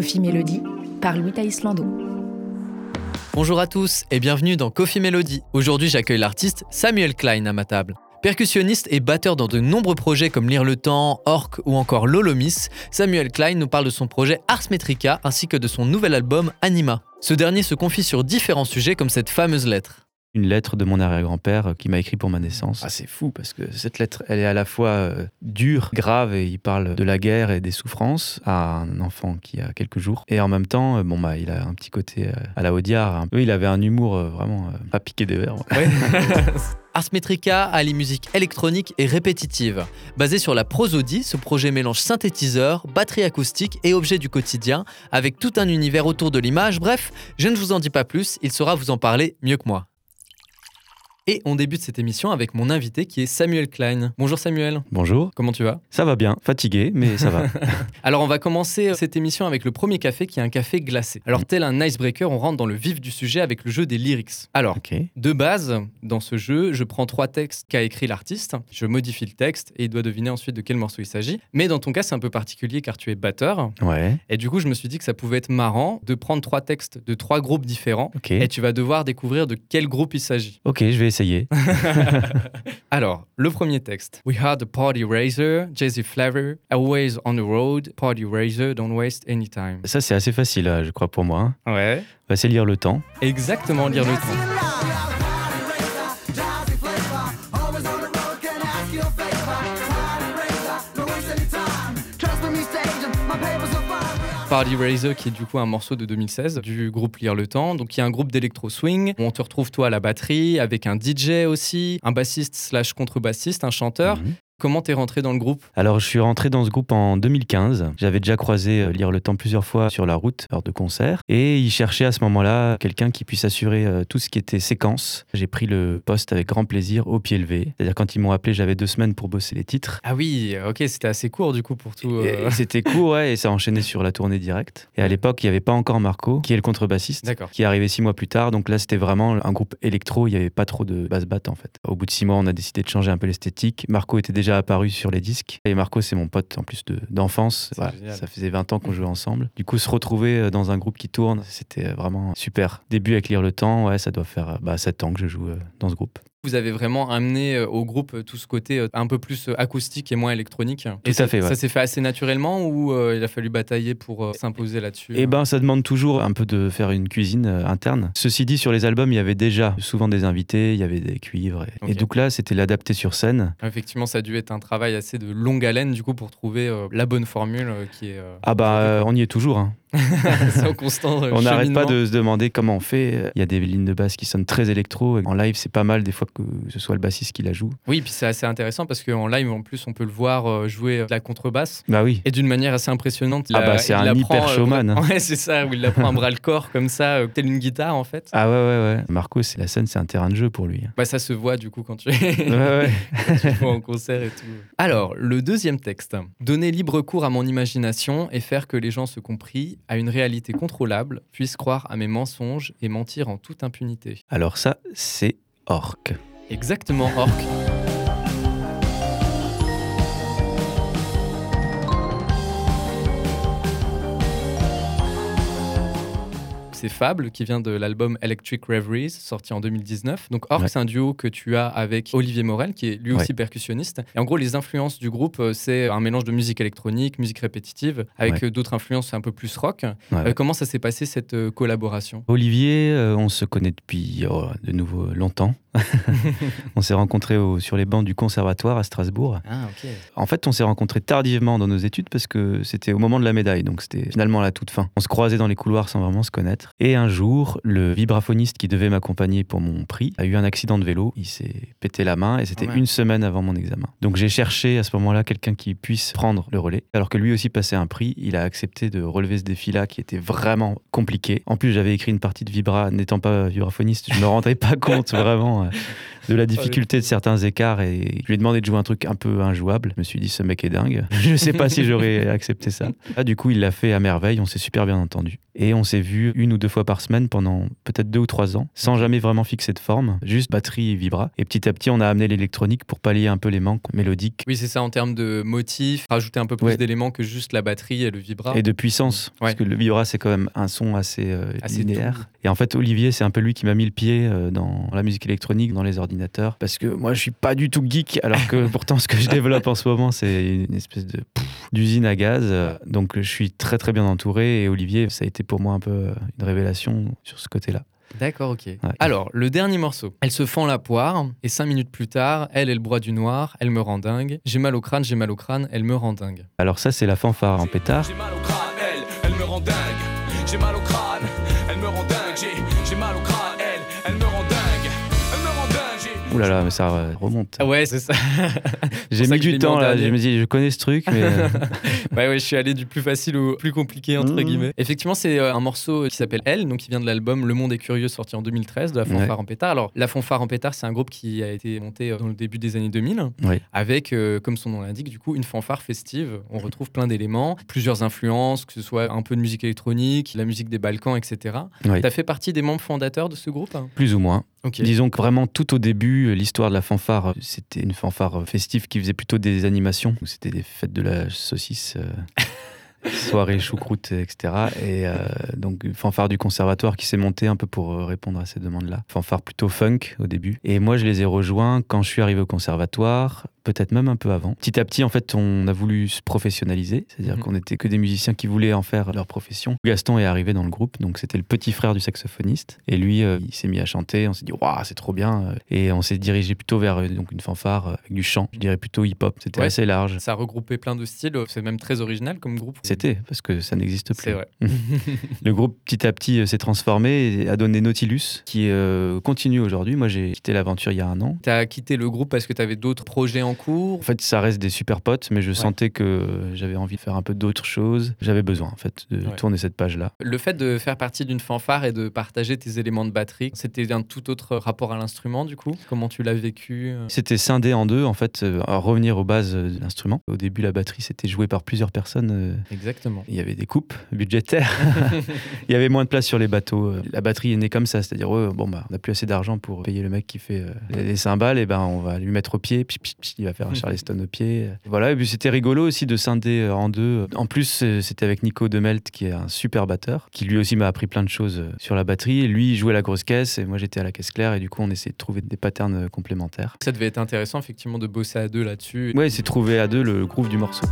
Coffee Melody par Louis Islando. Bonjour à tous et bienvenue dans Coffee Melody. Aujourd'hui, j'accueille l'artiste Samuel Klein à ma table. Percussionniste et batteur dans de nombreux projets comme Lire le Temps, Orc ou encore Lolomis, Samuel Klein nous parle de son projet Ars Metrica ainsi que de son nouvel album Anima. Ce dernier se confie sur différents sujets comme cette fameuse lettre une lettre de mon arrière-grand-père euh, qui m'a écrit pour ma naissance. Ah, c'est fou parce que cette lettre, elle est à la fois euh, dure, grave, et il parle de la guerre et des souffrances à un enfant qui a quelques jours. Et en même temps, euh, bon, bah, il a un petit côté à la Audiard. peu. il avait un humour vraiment pas piqué des verres. Ars Metrica allie musique électronique et répétitive. Basé sur la prosodie, ce projet mélange synthétiseur, batterie acoustique et objets du quotidien, avec tout un univers autour de l'image. Bref, je ne vous en dis pas plus, il saura vous en parler mieux que moi. Et on débute cette émission avec mon invité qui est Samuel Klein. Bonjour Samuel. Bonjour. Comment tu vas? Ça va bien, fatigué, mais ça va. Alors on va commencer euh, cette émission avec le premier café qui est un café glacé. Alors tel un icebreaker, on rentre dans le vif du sujet avec le jeu des lyrics. Alors, de base, dans ce jeu, je prends trois textes qu'a écrit l'artiste, je modifie le texte et il doit deviner ensuite de quel morceau il s'agit. Mais dans ton cas, c'est un peu particulier car tu es batteur. Ouais. Et du coup, je me suis dit que ça pouvait être marrant de prendre trois textes de trois groupes différents et tu vas devoir découvrir de quel groupe il s'agit. Ok, je vais essayer. Alors, le premier texte. We had a party raiser, Jay-Z Flavor, always on the road, party raiser, don't waste any time. Ça, c'est assez facile, je crois, pour moi. Hein. Ouais. Bah, c'est lire le temps. Exactement, lire le temps. Party Razor, qui est du coup un morceau de 2016 du groupe Lire le Temps. Donc, il y a un groupe d'électro swing où on te retrouve toi à la batterie, avec un DJ aussi, un bassiste slash contrebassiste, un chanteur. Mhm. Comment t'es rentré dans le groupe? Alors, je suis rentré dans ce groupe en 2015. J'avais déjà croisé euh, Lire le Temps plusieurs fois sur la route lors de concerts. Et il cherchait à ce moment-là quelqu'un qui puisse assurer euh, tout ce qui était séquence. J'ai pris le poste avec grand plaisir, au pied levé. C'est-à-dire, quand ils m'ont appelé, j'avais deux semaines pour bosser les titres. Ah oui, ok, c'était assez court du coup pour tout. Euh. C'était court, ouais, et ça enchaînait sur la tournée directe. Et à l'époque, il n'y avait pas encore Marco, qui est le contrebassiste, qui est arrivé six mois plus tard. Donc là, c'était vraiment un groupe électro. Il n'y avait pas trop de basse-batte en fait. Au bout de six mois, on a décidé de changer un peu l'esthétique. Marco était déjà apparu sur les et Marco, c'est mon pote en plus d'enfance. ça faisait 20 ans qu'on jouait ensemble. Du coup, se retrouver euh, dans un groupe qui tourne, c'était euh, vraiment super. Début avec Lire le Temps, ouais, ça doit faire bah, 7 ans que je joue euh, dans ce groupe. Vous avez vraiment amené euh, au groupe euh, tout ce côté euh, un peu plus acoustique et moins électronique. Tout à fait. Ça s'est fait assez naturellement ou il a fallu batailler pour s'imposer là-dessus Eh ben, ça demande toujours un peu de faire une cuisine interne. Ceci dit, sur les albums, il y avait déjà souvent des invités, il y avait des cuivres. Et, donc là, c'était l'adapter sur scène. Effectivement, ça a dû être un travail assez de longue haleine du coup pour trouver la bonne formule qui est. ah bah, on y est toujours. Hein. c'est constant. on n'arrête pas de se demander comment on fait. Il y a des lignes de basse qui sonnent très électro. En live, c'est pas mal des fois que ce soit le bassiste qui la joue. Oui, puis c'est assez intéressant parce qu'en live, en plus, on peut le voir euh, jouer de la contrebasse. Bah oui. Et d'une manière assez impressionnante. Ah bah c'est un hyper euh, showman. Hein. Ouais, c'est ça, où il la prend un bras le corps comme ça, euh, tel une guitare en fait. Ah ouais, ouais, ouais. Marco, la scène, c'est un terrain de jeu pour lui. Bah ça se voit du coup quand tu es ouais, ouais. en concert et tout. Alors, le deuxième texte. Donner libre cours à mon imagination et faire que les gens se compris à une réalité contrôlable, puissent croire à mes mensonges et mentir en toute impunité. Alors ça, c'est Orc. Exactement, Orc. C'est Fable qui vient de l'album Electric Reveries sorti en 2019. Donc Orc, c'est un duo que tu as avec Olivier Morel qui est lui aussi percussionniste. Et en gros, les influences du groupe, euh, c'est un mélange de musique électronique, musique répétitive, avec euh, d'autres influences un peu plus rock. Euh, comment ça s'est passé cette collaboration? Olivier, on se connaît depuis oh, de nouveau longtemps. on s'est rencontrés sur les bancs du conservatoire à Strasbourg. Ah, en fait, on s'est rencontrés tardivement dans nos études parce que c'était au moment de la médaille, donc c'était finalement à la toute fin. On se croisait dans les couloirs sans vraiment se connaître. Et un jour, le vibraphoniste qui devait m'accompagner pour mon prix a eu un accident de vélo. Il s'est pété la main et c'était une semaine avant mon examen. Donc j'ai cherché à ce moment-là quelqu'un qui puisse prendre le relais. Alors que lui aussi passait un prix, il a accepté de relever ce défi-là qui était vraiment compliqué. En plus, j'avais écrit une partie de vibra, n'étant pas vibraphoniste, je ne me rendrais pas compte vraiment de la difficulté de certains écarts et je lui ai demandé de jouer un truc un peu injouable. Je me suis dit, ce mec est dingue. je sais pas si j'aurais accepté ça. Ah, du coup, il l'a fait à merveille. On s'est super bien entendu. Et on s'est vu une ou deux fois par semaine pendant peut-être deux ou trois ans, sans jamais vraiment fixer de forme, juste batterie et vibra. Et petit à petit, on a amené l'électronique pour pallier un peu les manques mélodiques. Oui, c'est ça en termes de motifs, rajouter un peu plus d'éléments que juste la batterie et le vibra. Et de puissance, parce que le vibra, c'est quand même un son assez, euh, linéaire. Et en fait, Olivier, c'est un peu lui qui m'a mis le pied euh, dans la musique électronique, dans les ordinateurs, parce que moi, je suis pas du tout geek, alors que pourtant, ce que je développe en ce moment, c'est une espèce de d'usine à gaz. Donc, je suis très très bien entouré. Et Olivier, ça a été pour moi un peu euh, une révélation sur ce côté-là. D'accord, ok. Alors, le dernier morceau. Elle se fend la poire, et cinq minutes plus tard, elle est le bois du noir, elle me rend dingue. J'ai mal au crâne, j'ai mal au crâne, elle me rend dingue. Alors ça, c'est la fanfare en pétard. J'ai mal au crâne, elle, elle me rend dingue. J'ai mal au crâne, elle me rend dingue. Ouh là là, mais ça remonte. Ouais, c'est ça. J'ai mis du temps là, je me dis, je connais ce truc, mais. Euh, ouais, ouais, je suis allé du plus facile au plus compliqué, entre mmh. guillemets. Effectivement, c'est euh, un morceau qui s'appelle Elle, donc qui vient de l'album Le Monde est curieux, sorti en 2013, de la fanfare en pétard. Alors, la fanfare en pétard, c'est un groupe qui a été monté euh, dans le début des années 2000, avec, comme son nom l'indique, du coup, une fanfare festive. On retrouve plein d'éléments, plusieurs influences, que ce soit un peu de musique électronique, la musique des Balkans, etc. Tu as fait partie des membres fondateurs de ce groupe Plus ou moins. Disons que vraiment tout au début, l'histoire de la fanfare, c'était une fanfare festive qui faisait plutôt des animations. C'était des fêtes de la saucisse. Euh, soirée choucroute, etc. Et euh, donc, fanfare du conservatoire qui s'est monté un peu pour euh, répondre à ces demandes-là. Fanfare plutôt funk au début. Et moi, je les ai rejoints quand je suis arrivé au conservatoire peut-être même un peu avant. Petit à petit, en fait, on a voulu se professionnaliser, c'est-à-dire mhm. qu'on n'était que des musiciens qui voulaient en faire leur profession. Gaston est arrivé dans le groupe, donc c'était le petit frère du saxophoniste, et lui, euh, il s'est mis à chanter. On s'est dit, waouh, c'est trop bien, et on s'est dirigé plutôt vers euh, donc une fanfare avec du chant, je dirais plutôt hip-hop. C'était assez large. Ça regroupait plein de styles, c'est même très original comme groupe. C'était parce que ça n'existe plus. C'est vrai. le groupe petit à petit euh, s'est transformé et a donné Nautilus, qui continue aujourd'hui. Moi, j'ai quitté l'aventure il y a un an. Tu as quitté le groupe parce que tu avais d'autres projets en cours. En fait, ça reste des super potes, mais je sentais que j'avais envie de faire un peu d'autres choses. J'avais besoin, en fait, de tourner cette page-là. Le fait de faire partie d'une fanfare et de partager tes éléments de batterie, c'était un tout autre rapport à l'instrument, du coup? Comment tu l'as vécu euh? C'était scindé en deux, en fait, euh, à revenir aux bases de l'instrument. Au début, la batterie, c'était joué par plusieurs personnes. Euh, Exactement. Il y avait des coupes budgétaires. Il y avait moins de place sur les bateaux. La batterie est née comme ça, c'est-à-dire, bon, bah, on n'a plus assez d'argent pour payer le mec qui fait les cymbales, et ben on va lui mettre au pied, puis, il va faire un Charleston au pied. Voilà, et puis c'était rigolo aussi de scinder euh, en deux. En plus, euh, c'était avec Nico Demelt, qui est un super batteur, qui lui aussi m'a appris plein de choses euh, sur la batterie. Lui, il jouait la grosse caisse et moi j'étais à la caisse claire, et du coup, on essayait de trouver des patterns complémentaires. Ça devait être intéressant, effectivement, de bosser à deux là-dessus. Ouais, c'est trouver à deux le groove du morceau.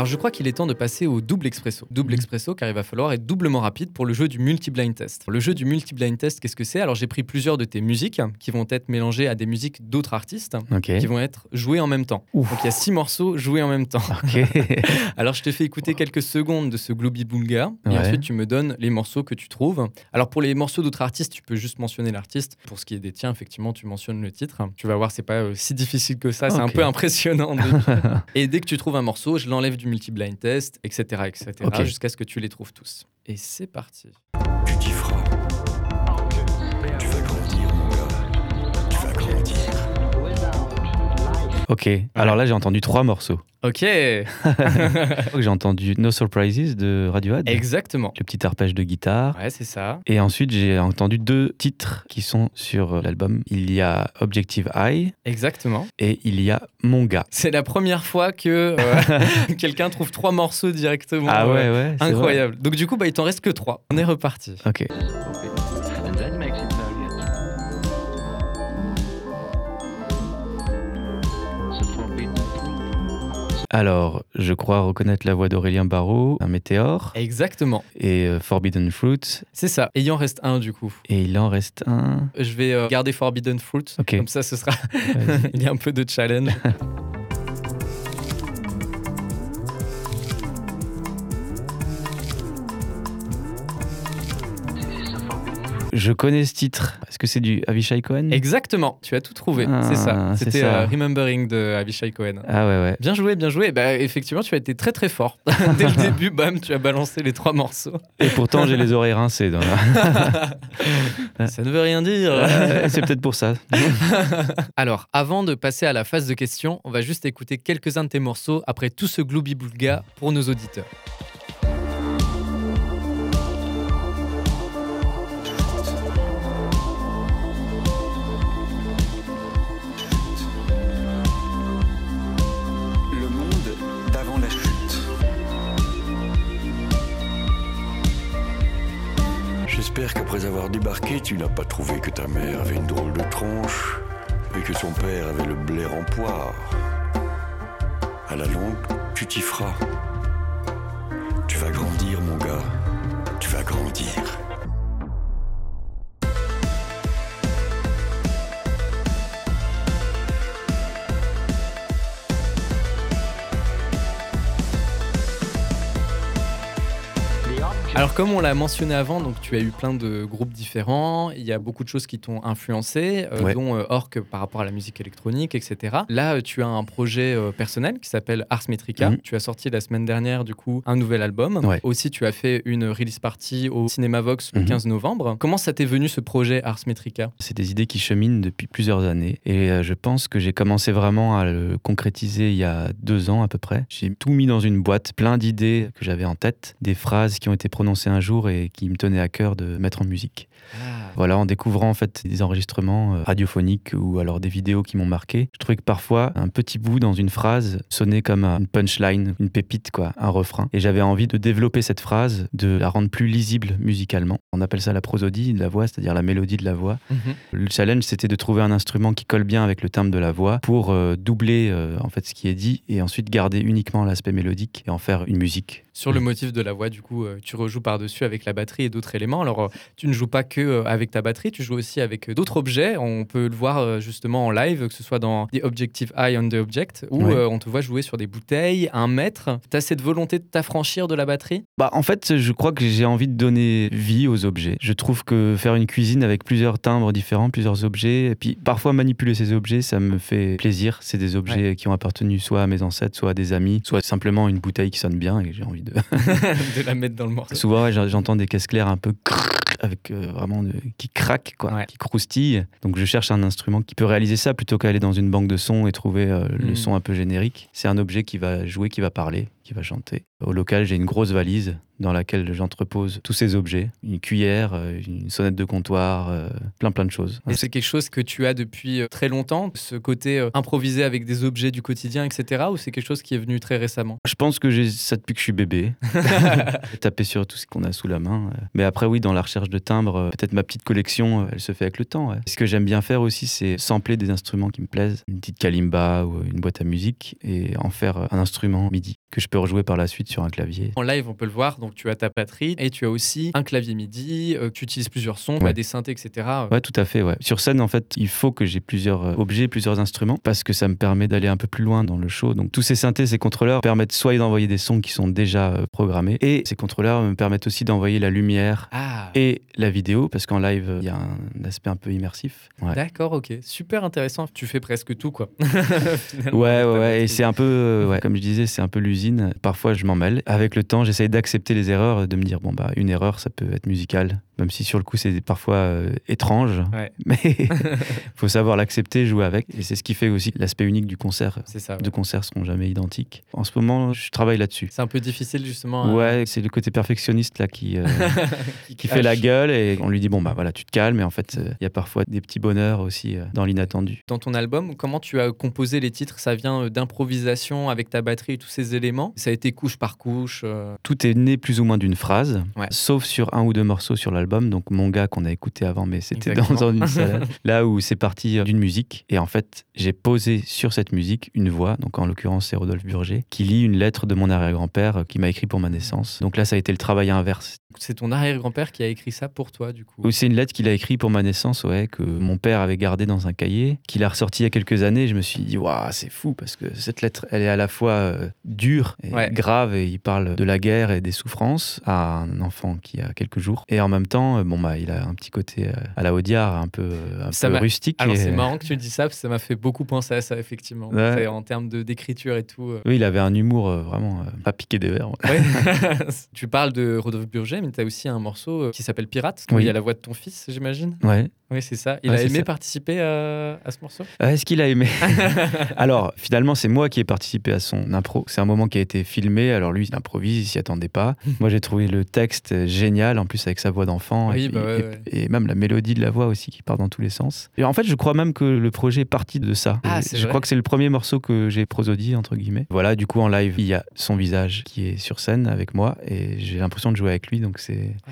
Alors je crois qu'il est temps de passer au double expresso. Double mhm. expresso car il va falloir être doublement rapide pour le jeu du multi-blind test. Le jeu du multi-blind test, qu'est-ce que c'est? Alors j'ai pris plusieurs de tes musiques qui vont être mélangées à des musiques d'autres artistes qui vont être jouées en même temps. Donc il y a six morceaux joués en même temps. Alors je te fais écouter quelques secondes de ce Glooby Boonga et ensuite tu me donnes les morceaux que tu trouves. Alors pour les morceaux d'autres artistes, tu peux juste mentionner l'artiste. Pour ce qui est des tiens, effectivement, tu mentionnes le titre. Tu vas voir, c'est pas euh, si difficile que ça, c'est un peu impressionnant. et dès que tu trouves un morceau, je l'enlève du multi-blind test, etc., etc., jusqu'à ce que tu les trouves tous. Et c'est parti. Tu. Tu Ok, alors là j'ai entendu trois morceaux. Ok. J'ai entendu No Surprises de Radiohead. Exactement. Le petit arpège de guitare. Ouais, c'est ça. Et ensuite, j'ai entendu deux titres qui sont sur euh, l'album. Il y a Objective Eye. Exactement. Et il y a Mon gars. C'est la première fois que euh, quelqu'un trouve trois morceaux directement. Ah ouais, ouais. Incroyable. Donc du coup, bah, il t'en reste que trois. On est reparti. Ok. Alors, je crois reconnaître la voix d'Aurélien Barraud, un météore. Exactement. Et euh, Forbidden Fruit. C'est ça. Et il en reste un du coup. Et il en reste un. Je vais euh, garder Forbidden Fruit. Comme ça, ce sera. il y a un peu de challenge. Je connais ce titre. Est-ce que c'est du Avishai Cohen? Exactement, tu as tout trouvé. c'est ça. Ah, c'est C'était ça. euh, Remembering de Avishai Cohen. Ah ouais, ouais. Bien joué, bien joué. Bah, effectivement, tu as été très très fort. Dès le début, bam, tu as balancé les trois morceaux. Et pourtant, j'ai les oreilles rincées. dans la- Ça ne veut rien dire. C'est peut-être pour ça. Alors, avant de passer à la phase de questions, on va juste écouter quelques-uns de tes morceaux après tout ce gloubi-boulga pour nos auditeurs. Débarqué, tu n'as pas trouvé que ta mère avait une drôle de tronche et que son père avait le blaire en poire. À la longue, tu t'y feras. Tu vas grandir, mon gars. Tu vas grandir. Alors, comme on l'a mentionné avant, donc tu as eu plein de groupes différents. Il y a beaucoup de choses qui t'ont influencé, euh, Ouais. dont euh, Orc par rapport à la musique électronique, etc. Là, euh, tu as un projet euh, personnel qui s'appelle Ars Metrica. Mhm. Tu as sorti la semaine dernière, du coup, un nouvel album. Ouais. Aussi, tu as fait une release party au Cinéma Vox le Mhm. 15 novembre. Comment ça t'est venu ce projet Ars Metrica? C'est des idées qui cheminent depuis plusieurs années. Et je pense que j'ai commencé vraiment à le concrétiser il y a deux ans à peu près. J'ai tout mis dans une boîte, plein d'idées que j'avais en tête, des phrases qui ont été prononcées un jour et qui me tenaient à cœur de mettre en musique. Voilà, en découvrant en fait des enregistrements euh, radiophoniques ou alors des vidéos qui m'ont marqué, je trouvais que parfois un petit bout dans une phrase sonnait comme une punchline, une pépite quoi, un refrain. Et j'avais envie de développer cette phrase, de la rendre plus lisible musicalement. On appelle ça la prosodie de la voix, c'est-à-dire la mélodie de la voix. Mhm. Le challenge, c'était de trouver un instrument qui colle bien avec le timbre de la voix pour euh, doubler euh, en fait ce qui est dit et ensuite garder uniquement l'aspect mélodique et en faire une musique. Sur le motif de la voix, du coup, tu rejoues par-dessus avec la batterie et d'autres éléments. Alors, tu ne joues pas que euh, avec ta batterie, tu joues aussi avec euh, d'autres objets. On peut le voir euh, justement en live, que ce soit dans The Objective Eye on the Object, où on te voit jouer sur des bouteilles, un mètre. Tu as cette volonté de t'affranchir de la batterie? Bah, en fait, je crois que j'ai envie de donner vie aux objets. Je trouve que faire une cuisine avec plusieurs timbres différents, plusieurs objets, et puis parfois manipuler ces objets, ça me fait plaisir. C'est des objets qui ont appartenu soit à mes ancêtres, soit à des amis, soit simplement une bouteille qui sonne bien et j'ai envie de. de la mettre dans le morceau. Souvent, ouais, j'entends des caisses claires un peu avec euh, vraiment de- qui craquent, quoi, Ouais. qui croustillent. Donc, je cherche un instrument qui peut réaliser ça plutôt qu'aller dans une banque de sons et trouver euh, le Mm. son un peu générique. C'est un objet qui va jouer, qui va parler, qui va chanter. Au local, j'ai une grosse valise dans laquelle j'entrepose tous ces objets une cuillère, euh, une sonnette de comptoir, euh, plein plein de choses. Et c'est quelque chose que tu as depuis euh, très longtemps, ce côté improvisé avec des objets du quotidien, etc. Ou c'est quelque chose qui est venu très récemment? Je pense que j'ai ça depuis que je suis bébé. Taper sur tout ce qu'on a sous la main. Mais après, oui, dans la recherche de timbres, peut-être ma petite collection, elle se fait avec le temps. Ce que j'aime bien faire aussi, c'est sampler des instruments qui me plaisent. Une petite kalimba ou une boîte à musique et en faire un instrument MIDI que je peux rejouer par la suite sur un clavier. En live, on peut le voir, donc tu as ta batterie et tu as aussi un clavier MIDI, euh, tu utilises plusieurs sons, Ouais. des synthés, etc. Ouais, tout à fait. Ouais. Sur scène, en fait, il faut que j'ai plusieurs euh, objets, plusieurs instruments, parce que ça me permet d'aller un peu plus loin dans le show. Donc, tous ces synthés, ces contrôleurs permettent soit d'envoyer des sons qui sont déjà euh, programmés, et ces contrôleurs me permettent aussi d'envoyer la lumière Ah, et la vidéo, parce qu'en live, euh, il y a un aspect un peu immersif. Ouais. d'accord, ok. Super intéressant. Tu fais presque tout, quoi. Ouais, ouais, et c'est un peu, euh, ouais, comme je disais, c'est un peu l'usine. Parfois, je m'en mêle. Avec le temps, j'essaye d'accepter les erreurs, de me dire, bon, bah, une erreur, ça peut être musical, même si sur le coup, c'est parfois euh, étrange. Ouais. Mais faut savoir l'accepter, jouer avec. Et c'est ce qui fait aussi l'aspect unique du concert. C'est ça. ouais. Deux concerts seront jamais identiques. En ce moment, je travaille là-dessus. C'est un peu difficile, justement. hein, Ouais, c'est le côté perfectionniste là qui, euh, qui, qui fait la gueule et on lui dit bon bah voilà tu te calmes et en fait euh, il y a parfois des petits bonheurs aussi dans l'inattendu. Dans ton album, comment tu as composé les titres? Ça vient d'improvisation avec ta batterie et tous ces éléments? Ça a été couche par couche Tout est né plus ou moins d'une phrase, Ouais. sauf sur un ou deux morceaux sur l'album. Donc mon gars qu'on a écouté avant, mais c'était dans une salade. Là où c'est parti euh, d'une musique et en fait j'ai posé sur cette musique une voix. Donc en l'occurrence c'est Rodolphe Burger qui lit une lettre de mon arrière-grand-père euh, qui m'a écrit pour ma naissance. Donc là ça a été le travail inverse. C'est ton arrière-grand-père qui a écrit ça pour toi, du coup C'est une lettre qu'il a écrite pour ma naissance, ouais, que mon père avait gardée dans un cahier, qu'il a ressorti il y a quelques années. Je me suis dit, waouh, c'est fou, parce que cette lettre, elle est à la fois euh, dure et grave, et il parle de la guerre et des souffrances à un enfant qui a quelques jours. Et en même temps, euh, bon, bah, il a un petit côté euh, à la Audiard, un peu, un peu rustique. Alors, c'est marrant que tu dis ça, parce que ça m'a fait beaucoup penser à ça, effectivement. En termes d'écriture et tout. Oui, il avait un humour vraiment pas piqué des verres. tu parles de Rodolphe Burger, mais tu as aussi un morceau qui s'appelle Pirate, où il y a la voix de ton fils, j'imagine. Ouais. Oui, c'est ça. Il a aimé participer à, à, ce morceau? Est-ce qu'il a aimé? Alors, finalement, c'est moi qui ai participé à son impro. C'est un moment qui a été filmé. Alors, lui, il improvise, il s'y attendait pas. moi, j'ai trouvé le texte génial, en plus avec sa voix d'enfant. Oui, et, bah et, même la mélodie de la voix aussi qui part dans tous les sens. Et en fait, je crois même que le projet est parti de ça. Ah, je crois que c'est le premier morceau que j'ai prosodie, entre guillemets. Voilà, du coup, en live, il y a son visage qui est sur scène avec moi et j'ai l'impression de jouer avec lui, donc c'est ah,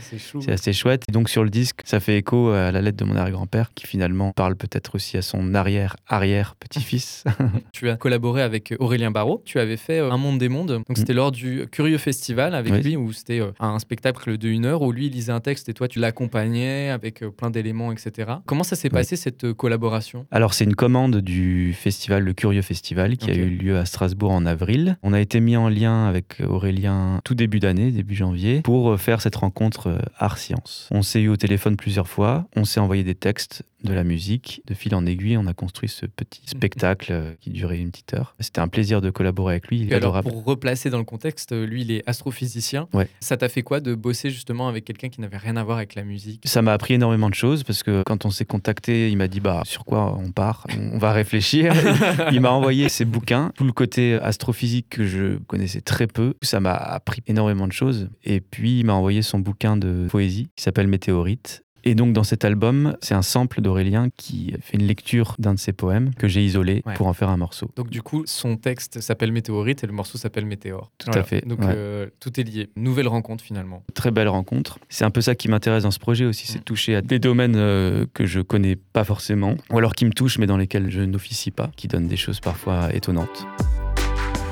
assez chouette. Et donc, sur le disque, ça fait écho à la lettre de mon grand-père qui finalement parle peut-être aussi à son arrière-arrière-petit-fils. tu as collaboré avec Aurélien Barraud. Tu avais fait euh, Un monde des mondes. Donc c'était mm. lors du Curieux Festival avec lui où c'était euh, un spectacle de une heure où lui il lisait un texte et toi tu l'accompagnais avec euh, plein d'éléments, etc. Comment ça s'est passé cette collaboration? Alors c'est une commande du festival, le Curieux Festival, qui a eu lieu à Strasbourg en avril. On a été mis en lien avec Aurélien tout début d'année, début janvier, pour faire cette rencontre art-science. On s'est eu au téléphone plusieurs fois, on s'est envoyé des textes de la musique. De fil en aiguille, on a construit ce petit mhm. spectacle euh, qui durait une petite heure. C'était un plaisir de collaborer avec lui. alors, pour replacer dans le contexte, euh, lui, il est astrophysicien. Ouais. Ça t'a fait quoi de bosser justement avec quelqu'un qui n'avait rien à voir avec la musique? Ça m'a appris énormément de choses parce que quand on s'est contacté, il m'a dit bah sur quoi on part? On va réfléchir. il m'a envoyé ses bouquins, tout le côté astrophysique que je connaissais très peu. Ça m'a appris énormément de choses. Et puis il m'a envoyé son bouquin de poésie qui s'appelle Météorite et donc dans cet album, c'est un sample d'Aurélien qui fait une lecture d'un de ses poèmes que j'ai isolé pour en faire un morceau. Donc du coup, son texte s'appelle Météorite et le morceau s'appelle Météore. Tout à fait. Donc euh, tout est lié. Nouvelle rencontre finalement. Très belle rencontre. C'est un peu ça qui m'intéresse dans ce projet aussi, c'est de mm. toucher à des domaines euh, que je connais pas forcément, ou alors qui me touchent mais dans lesquels je n'officie pas, qui donnent des choses parfois étonnantes.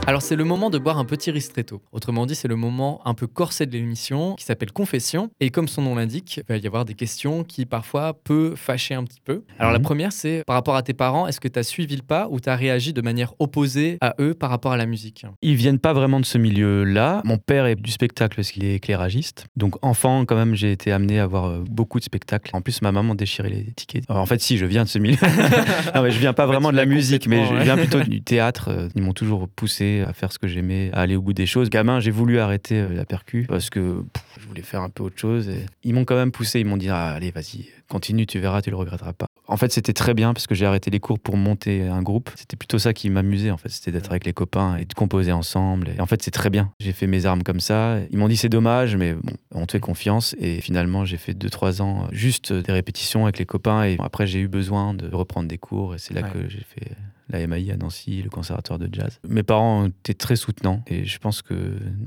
Alors c'est le moment de boire un petit ristretto. Autrement dit, c'est le moment un peu corsé de l'émission qui s'appelle Confession. Et comme son nom l'indique, il va y avoir des questions qui parfois peuvent fâcher un petit peu. Alors la mhm. première, c'est par rapport à tes parents, est-ce que tu as suivi le pas ou tu as réagi de manière opposée à eux par rapport à la musique? Ils viennent pas vraiment de ce milieu-là. Mon père est du spectacle parce qu'il est éclairagiste. Donc enfant, quand même, j'ai été amené à voir euh, beaucoup de spectacles. En plus, ma maman déchirait les tickets. en fait, si, je viens de ce milieu. non, mais je viens pas vraiment de la musique, mais je viens plutôt du théâtre. Euh, ils m'ont toujours poussé à faire ce que j'aimais, à aller au bout des choses. Gamin, j'ai voulu arrêter euh, la percu parce que je voulais faire un peu autre chose. Et ils m'ont quand même poussé, ils m'ont dit ah, allez, vas-y, continue, tu verras, tu le regretteras pas. En fait, c'était très bien parce que j'ai arrêté les cours pour monter un groupe. C'était plutôt ça qui m'amusait, en fait, c'était d'être avec les copains et de composer ensemble. Et en fait, c'est très bien. J'ai fait mes armes comme ça. Ils m'ont dit c'est dommage, mais bon, on te fait confiance. Et finalement, j'ai fait 2-3 ans juste des répétitions avec les copains. Et après, j'ai eu besoin de reprendre des cours. Et c'est là que j'ai fait la MAI à Nancy, le conservatoire de jazz. Mes parents étaient très soutenants et je pense que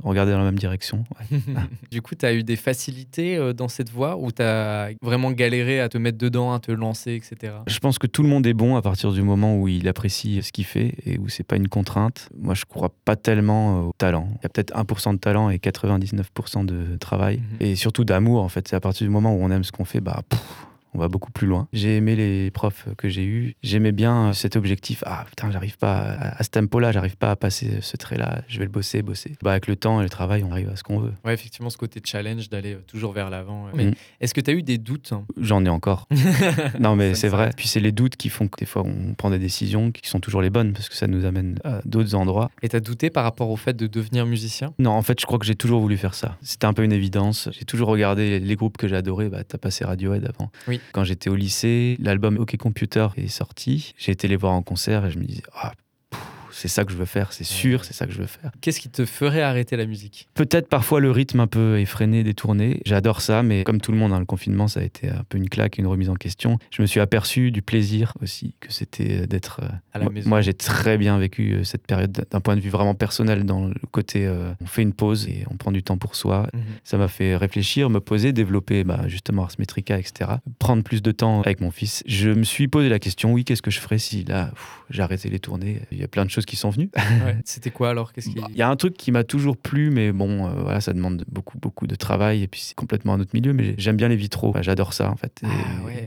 regarder dans la même direction. du coup, tu as eu des facilités euh, dans cette voie ou tu as vraiment galéré à te mettre dedans, à te lancer, etc. Je pense que tout le monde est bon à partir du moment où il apprécie ce qu'il fait et où c'est pas une contrainte. Moi, je crois pas tellement au talent. Il y a peut-être 1% de talent et 99% de travail mhm. et surtout d'amour en fait. C'est à partir du moment où on aime ce qu'on fait, bah on va beaucoup plus loin. J'ai aimé les profs que j'ai eus. J'aimais bien cet objectif. Ah putain, j'arrive pas à, ce tempo-là, j'arrive pas à passer ce trait-là. Je vais le bosser, bosser. Bah, avec le temps et le travail, on arrive à ce qu'on veut. Ouais, effectivement, ce côté challenge d'aller euh, toujours vers l'avant. Mais mm. est-ce que tu as eu des doutes hein? J'en ai encore. non, mais c'est vrai. Puis c'est les doutes qui font que des fois on prend des décisions qui sont toujours les bonnes parce que ça nous amène à d'autres endroits. Et t'as douté par rapport au fait de devenir musicien? Non, en fait, je crois que j'ai toujours voulu faire ça. C'était un peu une évidence. J'ai toujours regardé les groupes que j'adorais. Bah, t'as passé Radiohead avant. Oui. Quand j'étais au lycée, l'album OK Computer est sorti. J'ai été les voir en concert et je me disais, ah, c'est ça que je veux faire, c'est sûr, c'est ça que je veux faire. Qu'est-ce qui te ferait arrêter la musique? Peut-être parfois le rythme un peu effréné, détourné. J'adore ça, mais comme tout le monde, dans hein, le confinement, ça a été un peu une claque, une remise en question. Je me suis aperçu du plaisir aussi que c'était d'être euh, à la maison. Moi, j'ai très bien vécu euh, cette période d'un point de vue vraiment personnel, dans le côté euh, on fait une pause et on prend du temps pour soi. Mhm. Ça m'a fait réfléchir, me poser, développer bah, justement Ars Metrica, etc. Prendre plus de temps avec mon fils. Je me suis posé la question, oui, qu'est-ce que je ferais si là, j'arrêtais les tournées? Il y a plein de choses qui sont venus. C'était quoi alors Qu'est-ce Il y a un truc qui m'a toujours plu, mais bon, euh, voilà, ça demande beaucoup, beaucoup de travail et puis c'est complètement un autre milieu. Mais j'aime bien les vitraux. J'adore ça en fait. Ah,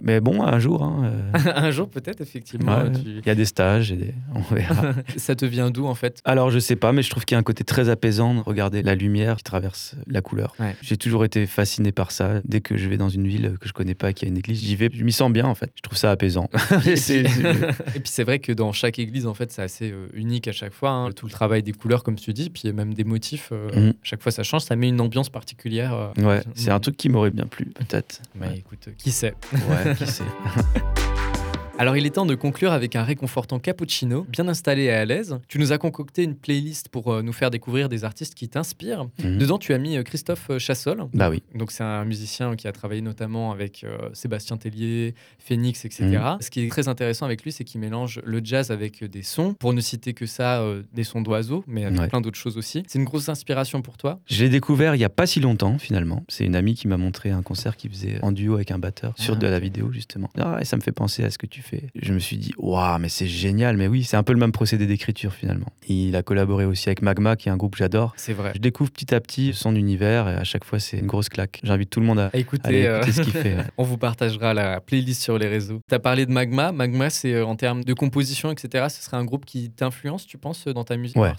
mais bon, un jour. Hein, un jour peut-être effectivement. Il y a des stages et on verra. ça te vient d'où en fait? Alors je sais pas, mais je trouve qu'il y a un côté très apaisant de regarder la lumière qui traverse la couleur. J'ai toujours été fasciné par ça. Dès que je vais dans une ville que je connais pas, qui a une église, j'y vais, je m'y sens bien en fait. Je trouve ça apaisant. et, puis, c'est vrai que dans chaque église, en fait, c'est assez euh, unique à chaque fois. Hein. Tout le travail des couleurs, comme tu dis, puis même des motifs. Euh, mm. Chaque fois, ça change, ça met une ambiance particulière. Euh. ouais, c'est un truc qui m'aurait bien plu, peut-être. Mais écoute, qui sait? Ouais, qui sait. Alors il est temps de conclure avec un réconfortant cappuccino, bien installé et à l'aise. Tu nous as concocté une playlist pour euh, nous faire découvrir des artistes qui t'inspirent. Mhm. Dedans, tu as mis euh, Christophe euh, Chassol. Bah oui. Donc c'est un musicien qui a travaillé notamment avec Sébastien Tellier, Phoenix, etc. Mhm. Ce qui est très intéressant avec lui, c'est qu'il mélange le jazz avec des sons. Pour ne citer que ça, des sons d'oiseaux, mais avec plein d'autres choses aussi. C'est une grosse inspiration pour toi? Je l'ai découvert il y a pas si longtemps finalement. C'est une amie qui m'a montré un concert qu'il faisait en duo avec un batteur sur ah, de la vidéo justement. Ah, et ça me fait penser à ce que tu fais je me suis dit, waouh, mais c'est génial. Mais oui, c'est un peu le même procédé d'écriture finalement. Il a collaboré aussi avec Magma, qui est un groupe que j'adore. C'est vrai. Je découvre petit à petit son univers et à chaque fois, c'est une grosse claque. J'invite tout le monde à, écouter, euh, ce qu'il fait. On vous partagera la playlist sur les réseaux. Tu as parlé de Magma. Magma, c'est euh, en termes de composition, etc. Ce serait un groupe qui t'influence, tu penses, dans ta musique ouais.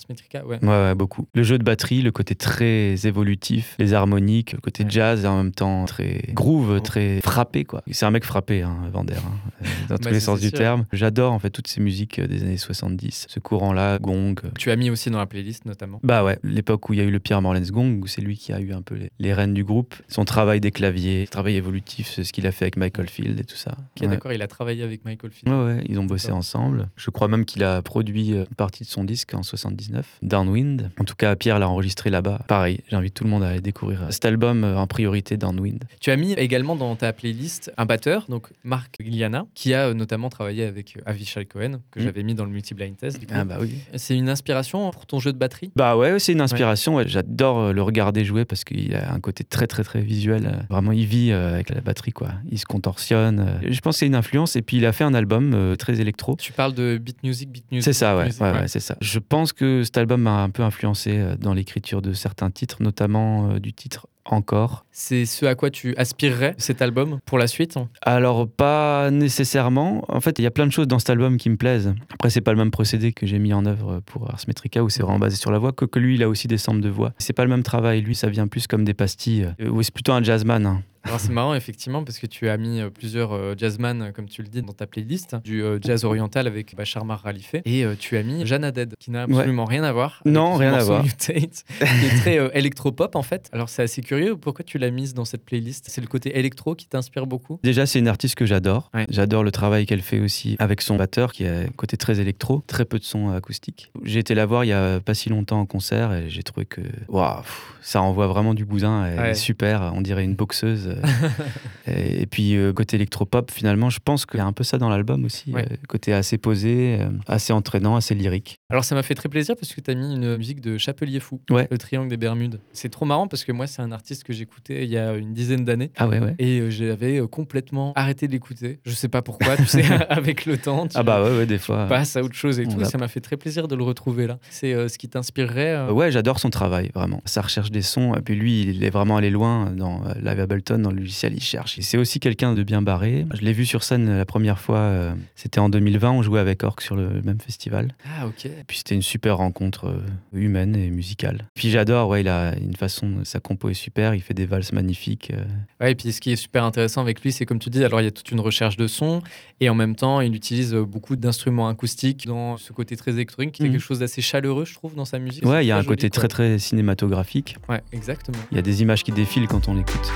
ouais. ouais. beaucoup. Le jeu de batterie, le côté très évolutif, les harmoniques, le côté jazz et en même temps très groove, très frappé. quoi. C'est un mec frappé, hein, Vander, hein, tous les sens du terme. J'adore en fait toutes ces musiques euh, des années 70, ce courant-là, gong. Tu as mis aussi dans la playlist notamment Bah ouais, l'époque où il y a eu le Pierre Morlens Gong, où c'est lui qui a eu un peu les, les rênes du groupe. Son travail des claviers, travail évolutif, ce qu'il a fait avec Michael Field et tout ça. Ok, d'accord, il a travaillé avec Michael Field. Ouais, ouais, ils ont bossé ensemble. Je crois même qu'il a produit euh, une partie de son disque en 79, Downwind. En tout cas, Pierre l'a enregistré là-bas. Pareil, j'invite tout le monde à aller découvrir cet album euh, en priorité, Downwind. Tu as mis également dans ta playlist un batteur, donc Marc Gliana, qui a notamment travaillé avec Avishai Cohen, que mm. j'avais mis dans le multi-blind test. Ah bah oui. C'est une inspiration pour ton jeu de batterie? Bah ouais, c'est une inspiration. J'adore euh, le regarder jouer parce qu'il a un côté très très très visuel. Euh, vraiment, il vit euh, avec la batterie, quoi. Il se contorsionne. Je pense que c'est une influence. Et puis, il a fait un album très électro. Tu parles de beat music, beat music. C'est ça, ouais, ouais, c'est ça. Je pense que cet album m'a un peu influencé dans l'écriture de certains titres, notamment du titre encore. C'est ce à quoi tu aspirerais cet album pour la suite? Alors pas nécessairement. En fait, il y a plein de choses dans cet album qui me plaisent. Après, c'est pas le même procédé que j'ai mis en œuvre pour Ars Metrica où c'est vraiment basé sur la voix, que, que lui, il a aussi des samples de voix. C'est pas le même travail. Lui, ça vient plus comme des pastilles. Euh, oui, c'est plutôt un jazzman. Hein. Alors c'est marrant effectivement parce que tu as mis euh, plusieurs euh, jazzman comme tu le dis dans ta playlist du euh, jazz oriental avec Bachar Mar Khalife et tu as mis Jeanne Haddad qui n'a absolument rien à voir. Non, rien à voir. Mutate, qui est très électropop en fait. Alors c'est assez curieux. Pourquoi tu l'as mise dans cette playlist? C'est le côté électro qui t'inspire beaucoup? Déjà c'est une artiste que j'adore. J'adore le travail qu'elle fait aussi avec son batteur qui a un côté très électro, très peu de son acoustique. J'ai été la voir il y a pas si longtemps en concert et j'ai trouvé que waouh ça envoie vraiment du bousin. Elle est super. On dirait une boxeuse. et, puis euh, côté électropop, finalement, je pense qu'il y a un peu ça dans l'album aussi. Euh, côté assez posé, euh, assez entraînant, assez lyrique. Alors ça m'a fait très plaisir parce que tu as mis une musique de Chapelier Fou, le Triangle des Bermudes. C'est trop marrant parce que moi, c'est un artiste que j'écoutais il y a une dizaine d'années. Ah ouais, ouais. Et j'avais complètement arrêté de l'écouter. Je sais pas pourquoi, tu sais, avec le temps. Tu ah bah ouais, ouais des fois. Passe à autre chose et tout. Ça m'a fait très plaisir de le retrouver là. C'est ce qui t'inspirerait. Ouais, j'adore son travail, vraiment. Sa recherche des sons. Et puis lui, il est vraiment allé loin dans Live Ableton, dans le logiciel, il cherche. C'est aussi quelqu'un de bien barré. Je l'ai vu sur scène la première fois, euh, c'était en 2020, on jouait avec Orc sur le même festival. Ah ok. Et puis c'était une super rencontre euh, humaine et musicale. Puis j'adore, ouais, il a une façon, sa compo est super, il fait des valses magnifiques. Euh. Ouais, et puis ce qui est super intéressant avec lui, c'est comme tu dis, alors il y a toute une recherche de son, et en même temps, il utilise beaucoup d'instruments acoustiques dans ce côté très électronique, qui est mhm. quelque chose d'assez chaleureux, je trouve, dans sa musique. Ouais, il y a un côté très très cinématographique. Ouais, exactement. Il y a des images qui défilent quand on l'écoute.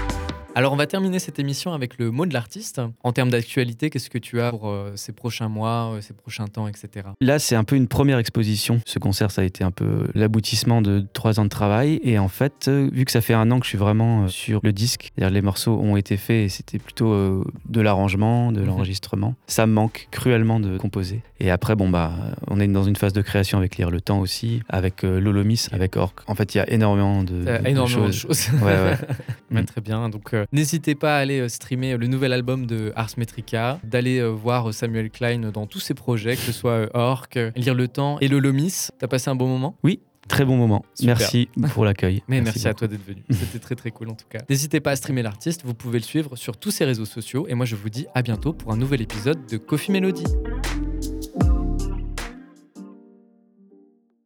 Alors, on va terminer cette émission avec le mot de l'artiste. En termes d'actualité, qu'est-ce que tu as pour euh, ces prochains mois, euh, ces prochains temps, etc. Là, c'est un peu une première exposition. Ce concert, ça a été un peu l'aboutissement de trois ans de travail. Et en fait, euh, vu que ça fait un an que je suis vraiment sur le disque, c'est-à-dire les morceaux ont été faits et c'était plutôt de l'arrangement, de mhm. l'enregistrement, ça me manque cruellement de composer. Et après, bon, bah, on est dans une phase de création avec Lire le Temps aussi, avec Lolomis, avec Orc. En fait, il y a énormément de, énormément de choses. ouais, ouais. Très bien. Donc, N'hésitez pas à aller streamer le nouvel album de Ars Metrica, d'aller voir Samuel Klein dans tous ses projets, que ce soit Orc, Lire le temps et le Lomis. T'as passé un bon moment? Oui, Très bon moment. Merci pour l'accueil. Mais merci, à toi d'être venu. C'était très très cool en tout cas. N'hésitez pas à streamer l'artiste, vous pouvez le suivre sur tous ses réseaux sociaux et moi je vous dis à bientôt pour un nouvel épisode de Coffee Melody.